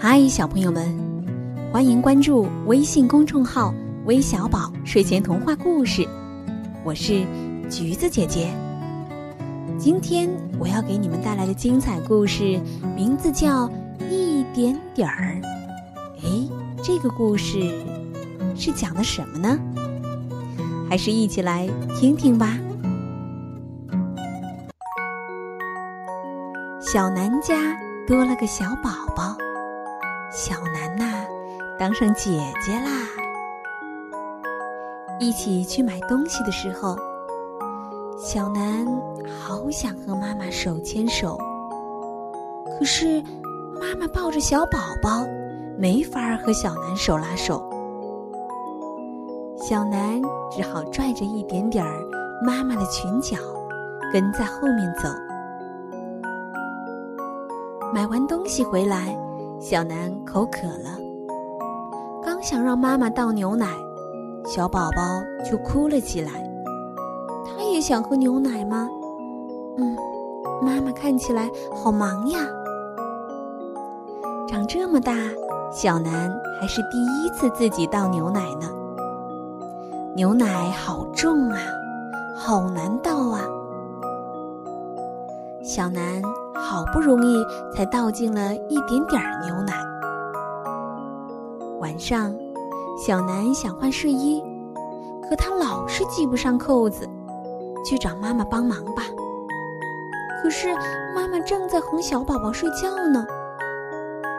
嗨，小朋友们，欢迎关注微信公众号“微小宝睡前童话故事”，我是橘子姐姐。今天我要给你们带来的精彩故事名字叫《一点点儿》。哎，这个故事是讲的什么呢？还是一起来听听吧。小南家多了个小宝宝，小南呐，当上姐姐啦。一起去买东西的时候，小南好想和妈妈手牵手，可是妈妈抱着小宝宝，没法和小南手拉手。小南只好拽着一点点儿妈妈的裙角，跟在后面走。买完东西回来，小南口渴了，刚想让妈妈倒牛奶，小宝宝就哭了起来。他也想喝牛奶吗？嗯，妈妈看起来好忙呀。长这么大，小南还是第一次自己倒牛奶呢。牛奶好重啊，好难倒啊。小南。好不容易才倒进了一点点儿牛奶。晚上，小南想换睡衣，可他老是系不上扣子，去找妈妈帮忙吧。可是妈妈正在哄小宝宝睡觉呢。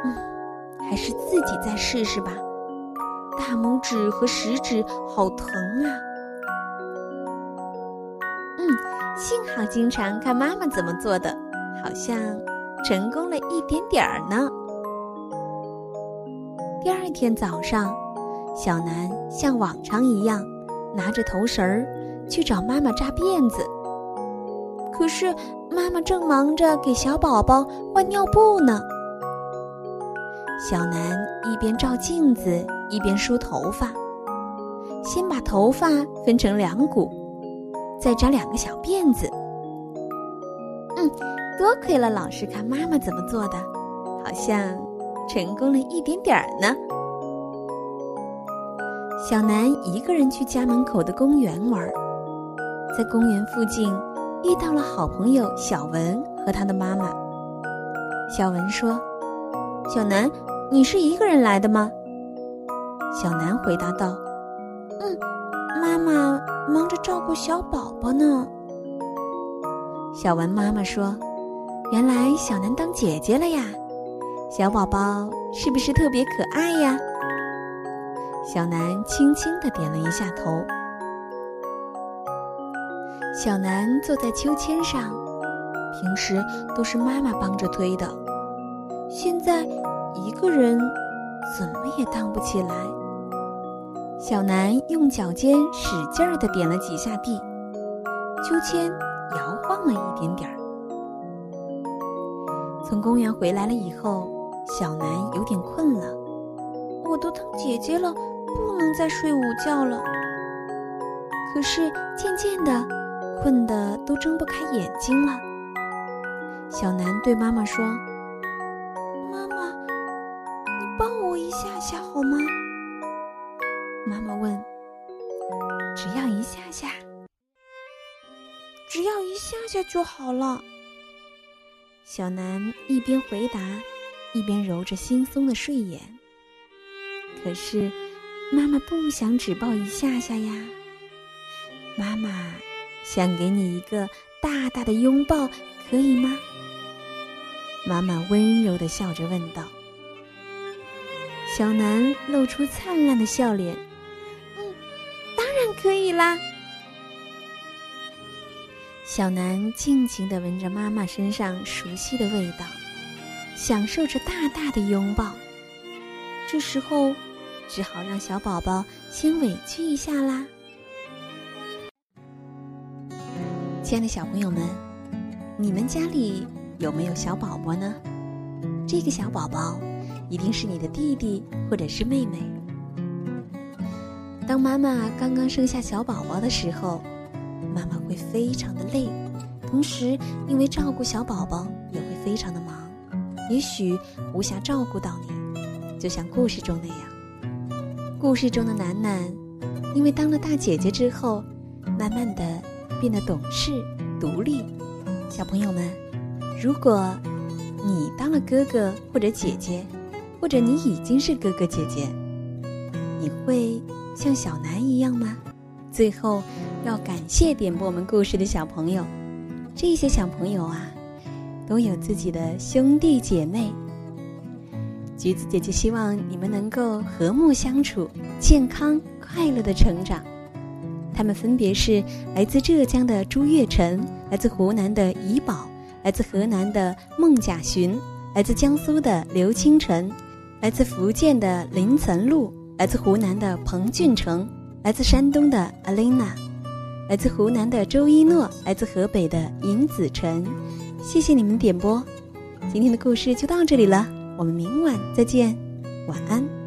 嗯，还是自己再试试吧。大拇指和食指好疼啊。幸好经常看妈妈怎么做的。好像成功了一点点儿呢。第二天早上，小南像往常一样拿着头绳儿去找妈妈扎辫子，可是妈妈正忙着给小宝宝换尿布呢。小南一边照镜子一边梳头发，先把头发分成两股，再扎两个小辫子。嗯。多亏了老师看妈妈怎么做的，好像成功了一点点儿呢。小南一个人去家门口的公园玩，在公园附近遇到了好朋友小文和他的妈妈。小文说：“小南，你是一个人来的吗？”小南回答道：“嗯，妈妈忙着照顾小宝宝呢。”小文妈妈说。原来小南当姐姐了呀，小宝宝是不是特别可爱呀？小南轻轻的点了一下头。小南坐在秋千上，平时都是妈妈帮着推的，现在一个人怎么也荡不起来。小南用脚尖使劲儿的点了几下地，秋千摇晃了一点点儿。从公园回来了以后，小南有点困了。我都当姐姐了，不能再睡午觉了。可是渐渐的，困得都睁不开眼睛了。小南对妈妈说：“妈妈，你抱我一下下好吗？”妈妈问：“只要一下下，只要一下下就好了。”小南一边回答，一边揉着惺忪的睡眼。可是，妈妈不想只抱一下下呀。妈妈想给你一个大大的拥抱，可以吗？妈妈温柔的笑着问道。小南露出灿烂的笑脸，可以啦。小南静静的闻着妈妈身上熟悉的味道，享受着大大的拥抱。这时候，只好让小宝宝先委屈一下啦。亲爱的小朋友们，你们家里有没有小宝宝呢？这个小宝宝一定是你的弟弟或者是妹妹。当妈妈刚刚生下小宝宝的时候。妈妈会非常的累，同时因为照顾小宝宝也会非常的忙，也许无暇照顾到你。就像故事中那样。故事中的楠楠，因为当了大姐姐之后，慢慢的变得懂事、独立。小朋友们，如果你当了哥哥或者姐姐，或者你已经是哥哥姐姐，你会像小南一样吗？最后，要感谢点播我们故事的小朋友，这些小朋友啊，都有自己的兄弟姐妹。橘子姐姐希望你们能够和睦相处，健康快乐的成长。他们分别是来自浙江的朱月晨，来自湖南的怡宝，来自河南的孟甲寻，来自江苏的刘清晨，来自福建的林岑露，来自湖南的彭俊成，来自山东的 Alina，来自湖南的周一诺，来自河北的尹子晨。谢谢你们点播，今天的故事就到这里了。我们明晚再见，晚安。